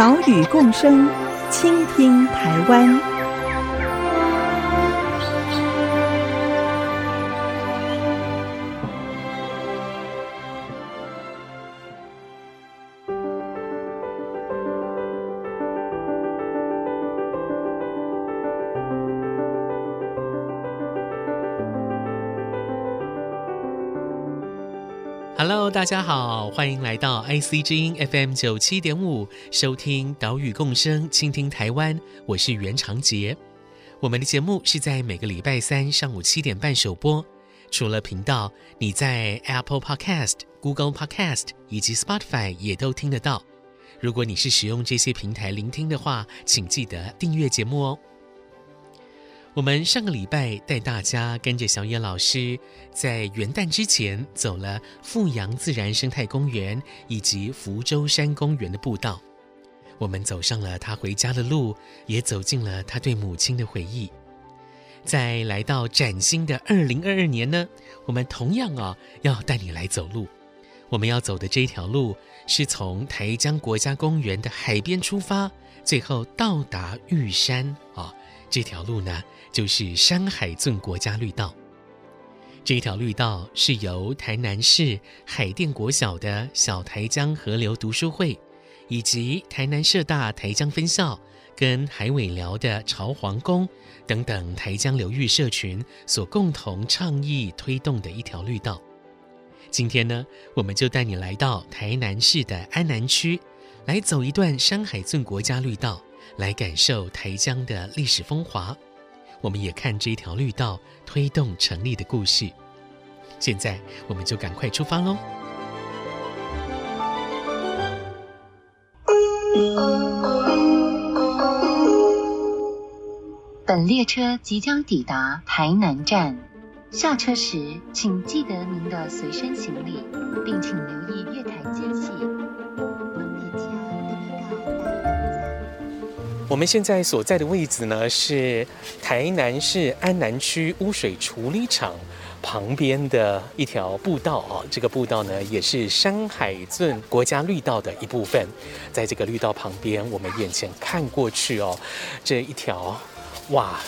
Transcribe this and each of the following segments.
岛屿共生，倾听台湾。Hello，大家好，欢迎来到 IC 之音 FM 九七点五，收听岛屿共生，倾听台湾。我是袁长杰。我们的节目是在每个礼拜三上午七点半首播。除了频道，你在 Apple Podcast、Google Podcast 以及 Spotify 也都听得到。如果你是使用这些平台聆听的话，请记得订阅节目哦。我们上个礼拜带大家跟着小野老师，在元旦之前走了富阳自然生态公园以及福州山公园的步道，我们走上了他回家的路，也走进了他对母亲的回忆。在来到崭新的二零二二年呢，我们同样啊要带你来走路。我们要走的这条路是从台江国家公园的海边出发，最后到达玉山啊。这条路呢，就是山海圳国家绿道。这条绿道是由台南市海淀国小的小台江河流读书会，以及台南社大台江分校跟海尾寮的朝皇宫等等台江流域社群所共同倡议推动的一条绿道。今天呢，我们就带你来到台南市的安南区，来走一段山海圳国家绿道。来感受台江的历史风华，我们也看这条绿道推动成立的故事。现在，我们就赶快出发喽！本列车即将抵达台南站，下车时请记得您的随身行李，并请留意月台间隙。我们现在所在的位置呢，是台南市安南区污水处理厂旁边的一条步道哦。这个步道呢，也是山海镇国家绿道的一部分。在这个绿道旁边，我们眼前看过去哦，这一条，哇！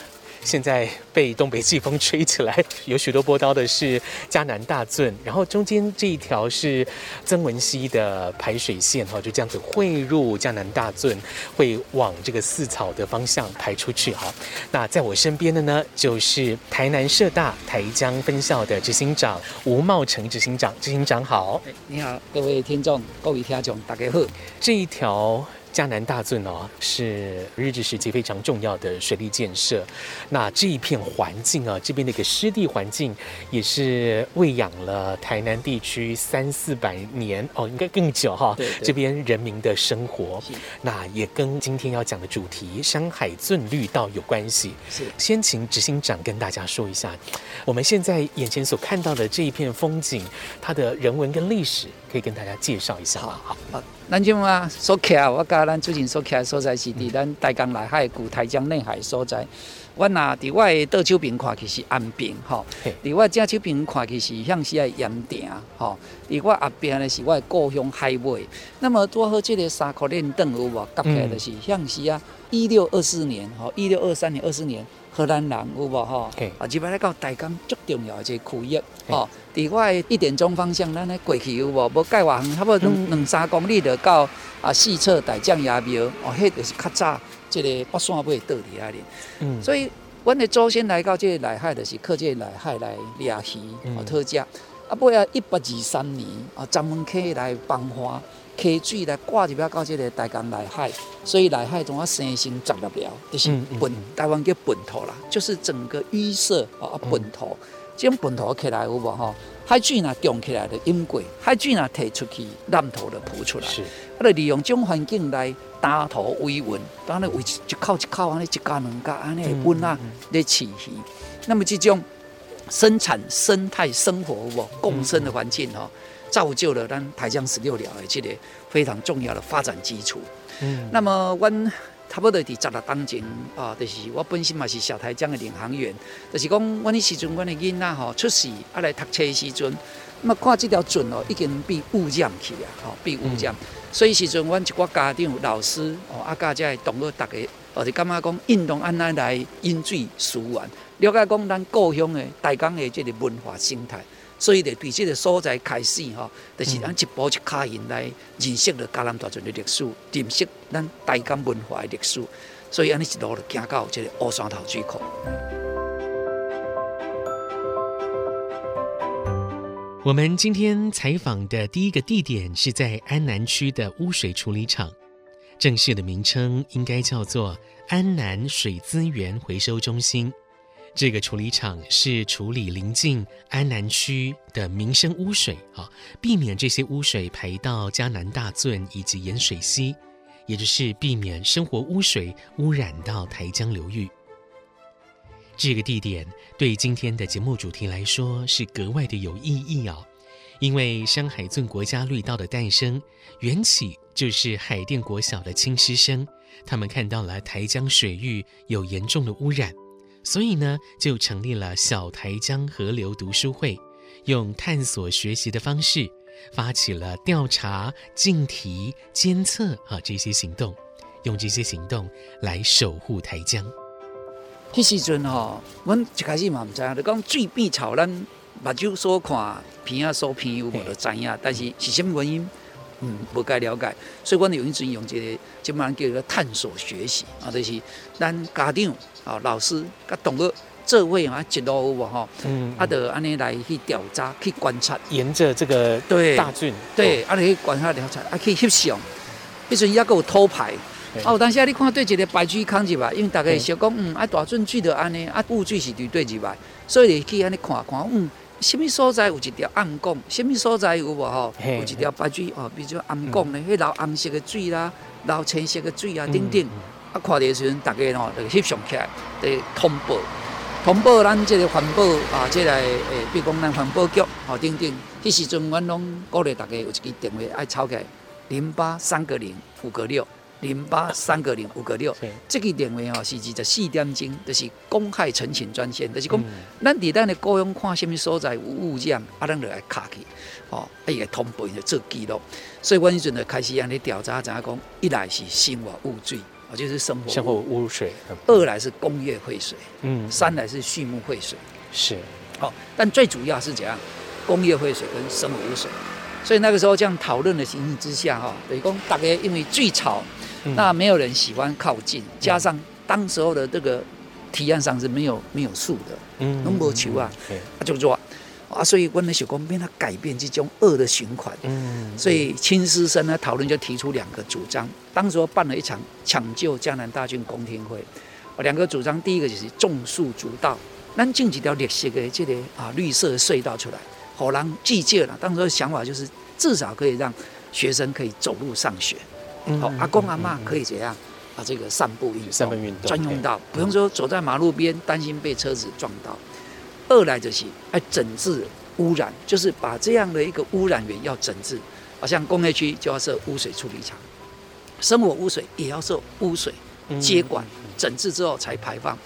现在被东北季风吹起来，有许多波涛的是嘉南大圳，然后中间这一条是曾文溪的排水线哈，就这样子汇入嘉南大圳，会往这个四草的方向排出去哈。那在我身边的呢，就是台南社大台江分校的执行长吴茂成执行长，执行长好。你好，各位听众，各位听众，大家好。这一条。嘉南大圳哦，是日治时期非常重要的水利建设。那这一片环境啊，这边的一个湿地环境，也是喂养了台南地区三四百年哦，应该更久哈。对，对，这边人民的生活，那也跟今天要讲的主题山海圳绿道有关系。是，先请执行长跟大家说一下，我们现在眼前所看到的这一片风景，它的人文跟历史，可以跟大家介绍一下吗？好。好咱即马所徛，我甲咱最近说起来所在是伫咱台江内海古台江内海所在。我若伫我的倒手边看去是安平，吼；伫我正手边看去是向西的盐埕，吼；伫我后边呢是我的故乡海尾。那么拄好即个三块链灯有无？夹起来就是向西啊，一六二四年，吼，一六二三年、二四年。荷兰人有无吼？啊，入来到台江最重要的一个区域吼。伫我的一点钟方向，咱咧过去有无？无盖偌远，差不多两两三公里就到啊四侧大将爷庙。哦，迄就是较早这个北山尾倒伫遐哩。嗯，所以阮的祖先来到这个内海，就是靠这个内海来掠鱼，哦讨食。啊，尾啊一八二三年啊，专门客来放花。溪水来挂入了到这个台江内海，所以内海总要生成杂了了，就是本台湾叫本土啦，就是整个淤塞啊本土。这种本土起来有无吼？海水若涨起来就淹过，海水若提出去，南土就浮出来。就利用这种环境来打土维稳，当然为一口一口安尼一家两家安尼温啊来饲鱼。那么这种生产生态生活共生的环境吼，造就了咱台江十六寮的这个非常重要的发展基础。嗯，那么阮。差不多伫十六当前啊，就是我本身嘛是小台江的领航员，就是讲阮迄时阵，阮的囡仔吼出世啊来读册的时阵，那么看这条船哦，已经被污染去了，吼被污染。嗯、所以时阵，阮一寡家长、老师哦，啊家这同学逐个，哦就感觉讲运动安尼来饮水思源，了解讲咱故乡的大江的这个文化生态。所以咧，对这个所在开始吼，就是咱一步一脚印来认识了嘉南大圳的历史，认识咱大江文化的历史。所以安尼一路就行到即个乌山头水库。我们今天采访的第一个地点是在安南区的污水处理厂，正式的名称应该叫做安南水资源回收中心。这个处理厂是处理邻近安南区的民生污水，啊，避免这些污水排到嘉南大圳以及盐水溪，也就是避免生活污水污染到台江流域。这个地点对今天的节目主题来说是格外的有意义哦，因为山海圳国家绿道的诞生，缘起就是海淀国小的亲师生，他们看到了台江水域有严重的污染。所以呢，就成立了小台江河流读书会，用探索学习的方式，发起了调查、净题、监测啊这些行动，用这些行动来守护台江。迄时阵吼，阮一开始嘛毋知影，就讲水变臭，咱目睭所看，鼻仔所鼻有无就知影，但是是什么原因？嗯，无该了解，所以阮有一阵用一个，就蛮叫做探索学习啊，就是咱家长啊、老师、甲同学做位啊，一路有无吼，嗯，啊，就安尼来去调查、去观察，沿着这个对大圳，对，啊，你去观察调查，啊，去翕相，迄阵也阁有偷拍，哦，当时啊，你看对一个白水空入来，因为大家想讲，嗯，啊，大圳水就安尼，啊，污水是伫对入来，所以你去安尼看看，嗯。什么所在有一条暗沟？什么所在有无吼？有一条白水哦，比如说暗沟呢，迄流红色的水啦，流青色的水啊，等等。啊，看的时阵，大家吼就翕相起来，得通报，通报咱这个环保啊，这个诶，比如讲咱环保局哦，等等。迄时阵，阮拢鼓励大家有一支电话爱抄起来，零八三个零五个六。零八三个零五个六，这个电话哦是二十四点钟，就是公害陈情专线，就是讲咱伫咱的故乡看什么所在有污染，啊，咱就来卡去，哦，啊伊个通报就做记录，所以阮迄阵就开始安尼调查，怎样讲？一来是生活污水，哦，就是生活生活污水；二来是工业废水，嗯，三来是畜牧废水，是，哦，但最主要是怎样？工业废水跟生活污水，所以那个时候这样讨论的情形之下，哈，等于讲大家因为最吵。那没有人喜欢靠近，加上当时候的这个提案上是没有没有树的，嗯，农博球啊，他就说啊，所以温的小光变他改变这种恶的循环，嗯，所以亲师生呢讨论就提出两个主张，当时候办了一场抢救江南大军公听会，两个主张，第一个就是种树筑道，咱进几条绿色的这个啊绿色的隧道出来，好让季界了，当时的想法就是至少可以让学生可以走路上学。好，阿公阿妈可以怎样？啊，这个散步运动，专用道，不用说走在马路边担心被车子撞到。二来就是哎，整治污染，就是把这样的一个污染源要整治。好像工业区就要设污水处理厂，生活污水也要设污水接管，整治之后才排放。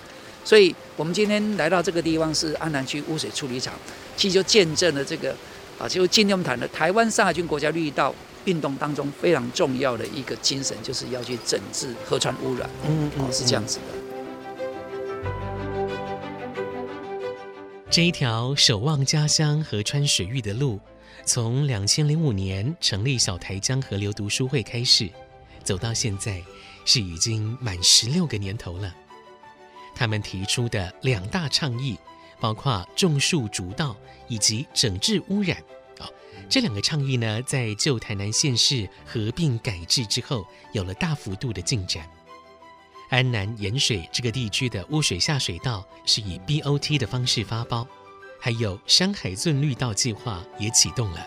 所以我们今天来到这个地方是安南区污水处理厂，其实就见证了这个啊，就今天我们谈的台湾上海军国家绿道。运动当中非常重要的一个精神，就是要去整治河川污染。嗯，嗯，是这样子的。这一条守望家乡河川水域的路，从两千零五年成立小台江河流读书会开始，走到现在是已经满十六个年头了。他们提出的两大倡议，包括种树竹道以及整治污染。这两个倡议呢，在旧台南县市合并改制之后，有了大幅度的进展。安南盐水这个地区的污水下水道是以 BOT 的方式发包，还有山海圳绿道计划也启动了。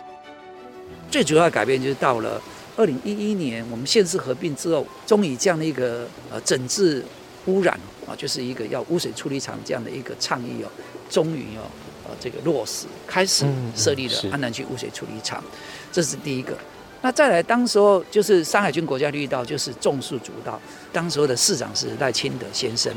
最主要的改变就是到了二零一一年，我们县市合并之后，终于这样的一个呃整治污染啊，就是一个要污水处理厂这样的一个倡议哦，终于哦呃这个落实，开始设立了安南区污水处理厂，这是第一个。那再来，当时候就是山海军国家绿道，就是种树主导。当时候的市长是赖清德先生，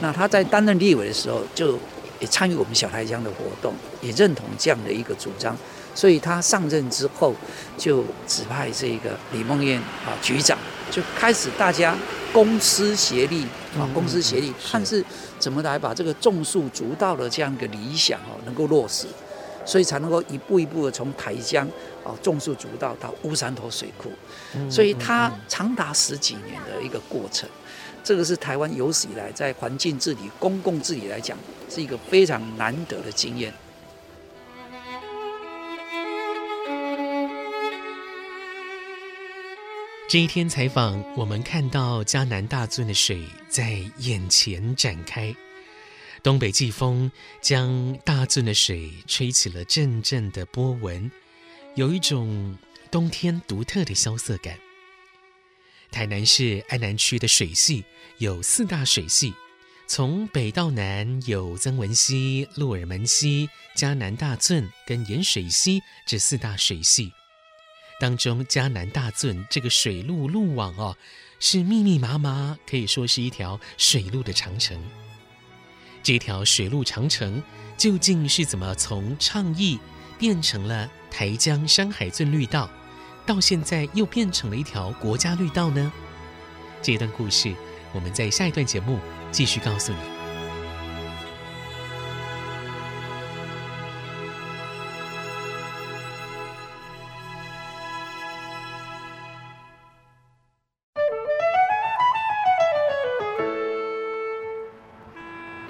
那他在担任立委的时候，就也参与我们小台江的活动，也认同这样的一个主张。所以他上任之后，就指派这个李梦燕啊局长，就开始大家公私协力啊，公司协力，看是怎么来把这个种树足道的这样一个理想哦，能够落实。所以才能够一步一步的从台江哦种树足道到乌山头水库，所以它长达十几年的一个过程，这个是台湾有史以来在环境治理、公共治理来讲是一个非常难得的经验。这一天采访，我们看到嘉南大圳的水在眼前展开。东北季风将大圳的水吹起了阵阵的波纹，有一种冬天独特的萧瑟感。台南市安南区的水系有四大水系，从北到南有曾文溪、鹿耳门溪、嘉南大圳跟盐水溪这四大水系。当中嘉南大圳这个水路路网哦，是密密麻麻，可以说是一条水路的长城。这条水路长城究竟是怎么从倡议变成了台江山海圳绿道，到现在又变成了一条国家绿道呢？这段故事，我们在下一段节目继续告诉你。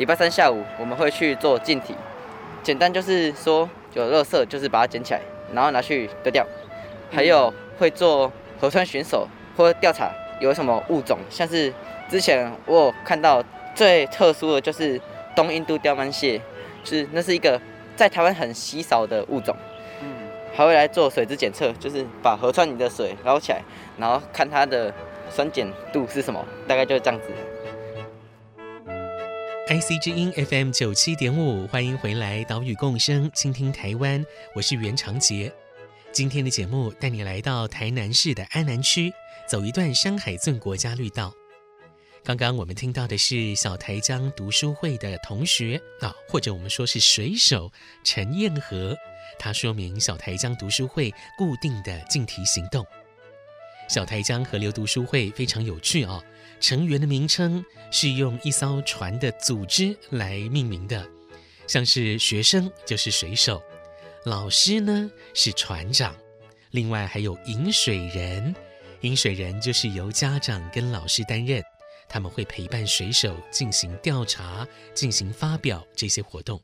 礼拜三下午我们会去做净体，简单就是说有垃圾就是把它捡起来，然后拿去丢掉。还有会做河川巡守或调查有什么物种，像是之前我有看到最特殊的就是东印度刁蛮蟹，就是那是一个在台湾很稀少的物种。嗯，还会来做水质检测，就是把河川里的水捞起来，然后看它的酸碱度是什么，大概就是这样子。IC 之音 FM 九七点五，欢迎回来，岛屿共生，倾听台湾，我是袁长杰。今天的节目带你来到台南市的安南区，走一段山海圳国家绿道。刚刚我们听到的是小台江读书会的同学啊，或者我们说是水手陈彦和，他说明小台江读书会固定的净堤行动。小台江河流读书会非常有趣哦。成员的名称是用一艘船的组织来命名的，像是学生就是水手，老师呢是船长，另外还有引水人，引水人就是由家长跟老师担任，他们会陪伴水手进行调查、进行发表这些活动。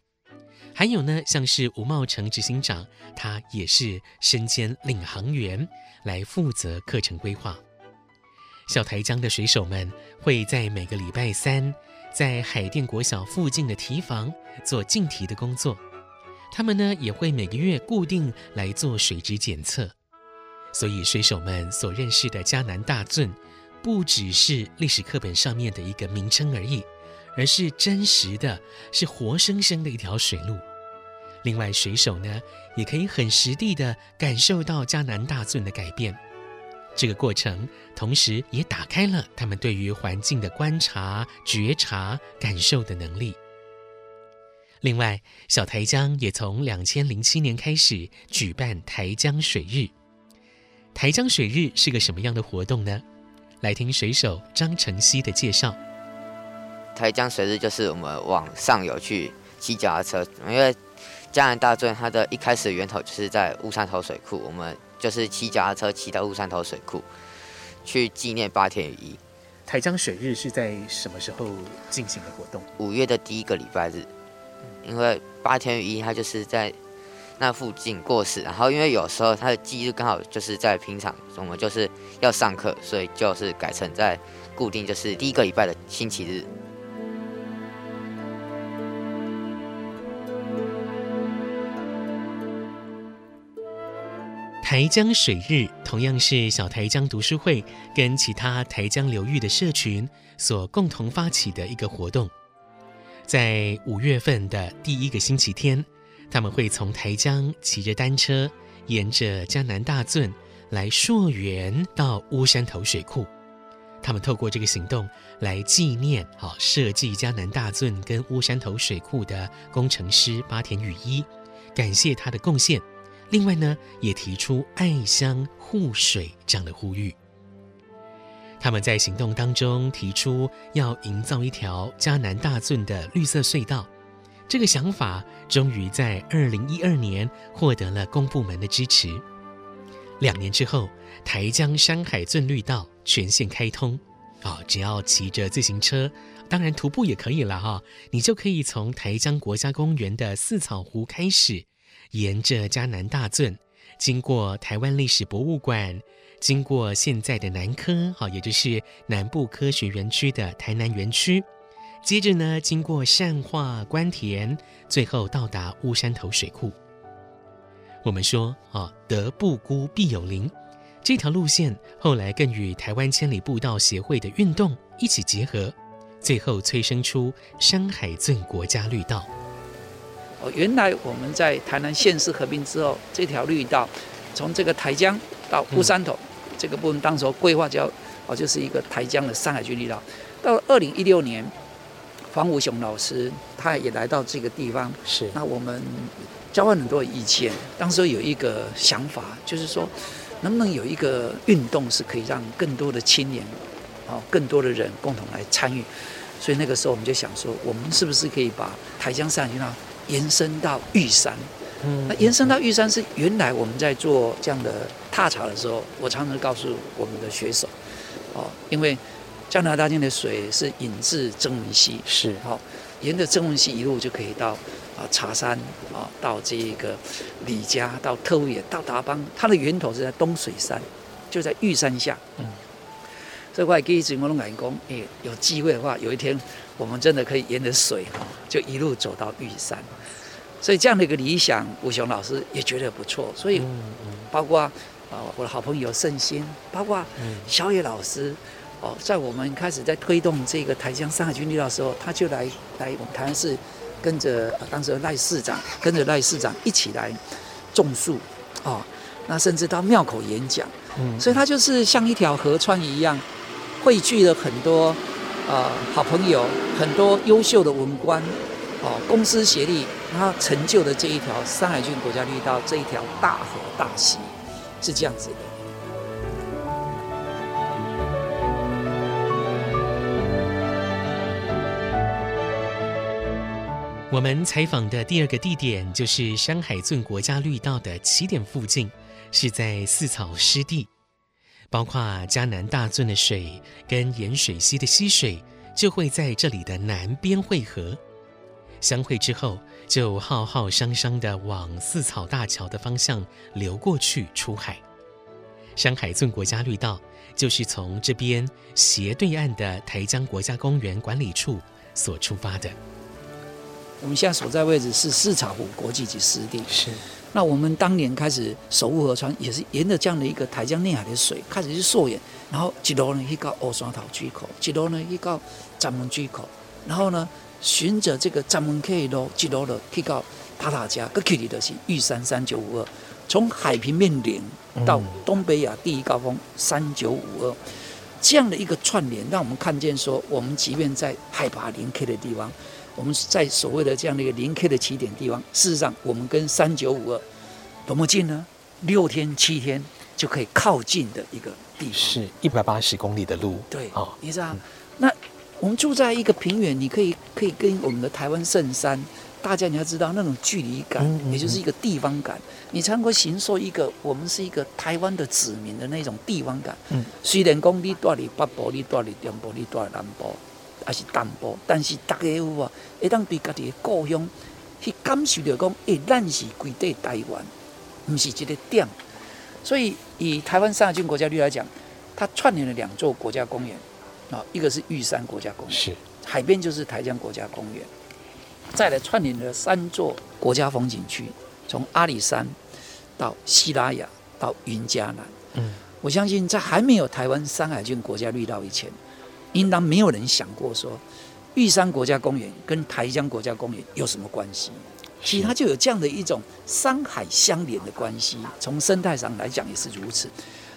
还有呢，像是吴茂成执行长，他也是身兼领航员，来负责课程规划。小台江的水手们会在每个礼拜三，在海淀国小附近的堤防做净堤的工作。他们呢也会每个月固定来做水质检测。所以水手们所认识的嘉南大圳，不只是历史课本上面的一个名称而已，而是真实的，是活生生的一条水路。另外，水手呢也可以很实地的感受到嘉南大圳的改变。这个过程，同时也打开了他们对于环境的观察、觉察、感受的能力。另外，小台江也从两千零七年开始举办台江水日。台江水日是个什么样的活动呢？来听水手张成熙的介绍。台江水日就是我们往上游去骑脚踏车，因为嘉南大圳它的一开始源头就是在乌山头水库，我们。就是骑脚踏车骑到乌山头水库，去纪念八田雨衣。台江水日是在什么时候进行的活动？五月的第一个礼拜日，因为八田雨衣他就是在那附近过世，然后因为有时候他的忌日刚好就是在平常，我们就是要上课，所以就是改成在固定就是第一个礼拜的星期日。台江水日同样是小台江读书会跟其他台江流域的社群所共同发起的一个活动。在五月份的第一个星期天，他们会从台江骑着单车，沿着江南大圳来溯源到乌山头水库。他们透过这个行动来纪念好设计江南大圳跟乌山头水库的工程师八田雨一，感谢他的贡献。另外呢，也提出爱乡护水这样的呼吁。他们在行动当中提出要营造一条嘉南大圳的绿色隧道，这个想法终于在二零一二年获得了公部门的支持。两年之后，台江山海圳绿道全线开通，啊，只要骑着自行车，当然徒步也可以了哈，你就可以从台江国家公园的四草湖开始。沿着嘉南大圳，经过台湾历史博物馆，经过现在的南科，好，也就是南部科学园区的台南园区，接着呢，经过善化、关田，最后到达乌山头水库。我们说，啊，德不孤，必有邻，这条路线后来更与台湾千里步道协会的运动一起结合，最后催生出山海圳国家绿道。原来我们在台南县市合并之后，这条绿道从这个台江到乌山头、嗯、这个部分，当时规划叫哦，就是一个台江的山海军绿道。到了二零一六年，黄武雄老师他也来到这个地方，是那我们交换很多意见。当时有一个想法，就是说能不能有一个运动是可以让更多的青年哦，更多的人共同来参与。所以那个时候我们就想说，我们是不是可以把台江山海军绿道延伸到玉山，嗯，那延伸到玉山是原来我们在做这样的踏查的时候，我常常告诉我们的学手，哦，因为加拿大境的水是引自曾文溪，是，好，沿着曾文溪一路就可以到啊茶山啊，到这个李家，到特务野，到达邦，它的源头是在东水山，就在玉山下，嗯，所以我给一直我都敢讲，哎，有机会的话，有一天。我们真的可以沿着水哈，就一路走到玉山，所以这样的一个理想，吴雄老师也觉得不错。所以，包括啊我的好朋友盛兴，包括小野老师，哦，在我们开始在推动这个台江山海军力道的时候，他就来来我们台南市，跟着当时赖市长，跟着赖市长一起来种树，哦，那甚至到庙口演讲，嗯所以他就是像一条河川一样，汇聚了很多。呃，好朋友，很多优秀的文官，哦，公私协力，他成就的这一条山海郡国家绿道，这一条大河大溪，是这样子的。我们采访的第二个地点就是山海圳国家绿道的起点附近，是在四草湿地。包括嘉南大圳的水跟盐水溪的溪水，就会在这里的南边汇合，相会之后，就浩浩汤汤的往四草大桥的方向流过去出海。山海圳国家绿道就是从这边斜对岸的台江国家公园管理处所出发的。我们现在所在位置是四草湖国际级湿地。是。那我们当年开始守护河川，也是沿着这样的一个台江内海的水开始去溯源，然后一路呢去到乌山头水口，一路呢去到闸门水口，然后呢循着这个闸门溪一路，一路的去到塔塔加，个距离的是玉山三九五二，从海平面零到东北亚第一高峰三九五二，这样的一个串联，让我们看见说，我们即便在海拔零 K 的地方。我们在所谓的这样的一个零 K 的起点地方，事实上我们跟三九五二多么近呢？六天七天就可以靠近的一个地方，是一百八十公里的路。对，哦，你知道，嗯、那我们住在一个平原，你可以可以跟我们的台湾圣山，大家你要知道那种距离感，嗯嗯嗯，也就是一个地方感，你才能够形塑一个我们是一个台湾的子民的那种地方感。嗯，虽然讲你住在北部，你住在中部，你住在南部。还是淡薄，但是大家有啊，会当对家己的故乡去感受到讲，诶，咱是规地台湾，不是一个点。所以以台湾山海圳国家绿来讲，它串联了两座国家公园啊，一个是玉山国家公园，是海边就是台江国家公园，再来串联了三座国家风景区，从阿里山到西拉雅到云嘉南。嗯，我相信在还没有台湾山海郡国家绿道以前，应当没有人想过说玉山国家公园跟台江国家公园有什么关系。其实它就有这样的一种山海相连的关系，从生态上来讲也是如此。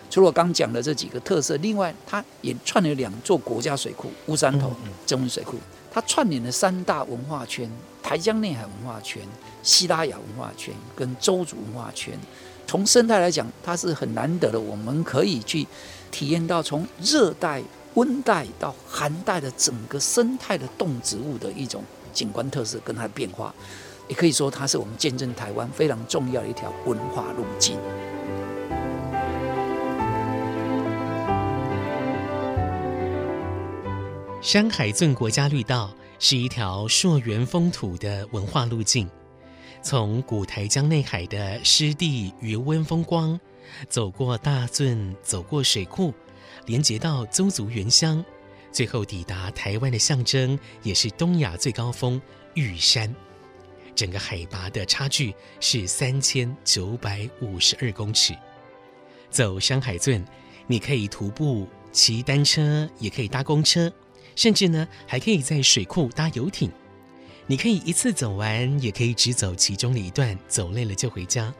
除了我刚讲的这几个特色，另外它也串了两座国家水库——乌山头、曾文水库。它串联了三大文化圈：台江内海文化圈、西拉雅文化圈跟周族文化圈。从生态来讲，它是很难得的，我们可以去体验到从热带、温带到寒带的整个生态的动植物的一种景观特色跟它的变化。也可以说，它是我们见证台湾非常重要的一条文化路径。山海圳国家绿道是一条溯源风土的文化路径，从古台江内海的湿地余温风光，走过大圳，走过水库，连接到邹族原乡，最后抵达台湾的象征，也是东亚最高峰玉山。整个海拔的差距是三千九百五十二公尺。走山海圳，你可以徒步、骑单车，也可以搭公车，甚至呢还可以在水库搭游艇。你可以一次走完，也可以只走其中的一段，走累了就回家。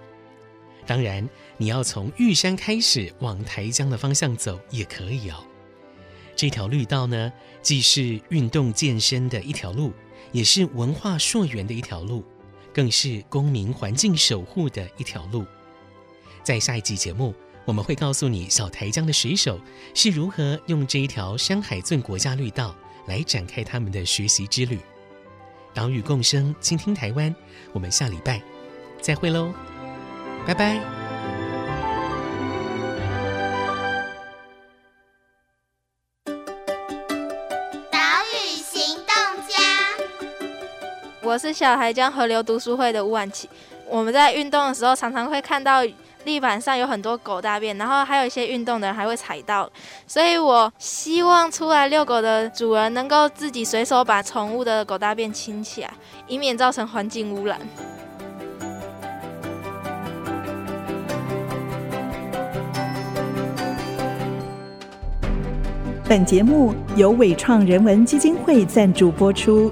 当然，你要从玉山开始往台江的方向走也可以哦。这条绿道呢，既是运动健身的一条路。也是文化溯源的一条路，更是公民环境守护的一条路。在下一集节目，我们会告诉你小台江的水手是如何用这一条山海圳国家绿道来展开他们的学习之旅。岛屿共生，倾听台湾。我们下礼拜再会喽，拜拜。是小台江河流读书会的吴婉琪。我们在运动的时候，常常会看到地板上有很多狗大便，然后还有一些运动的人还会踩到。所以我希望出来遛狗的主人能够自己随手把宠物的狗大便清起来，以免造成环境污染。本节目由伟创人文基金会赞助播出。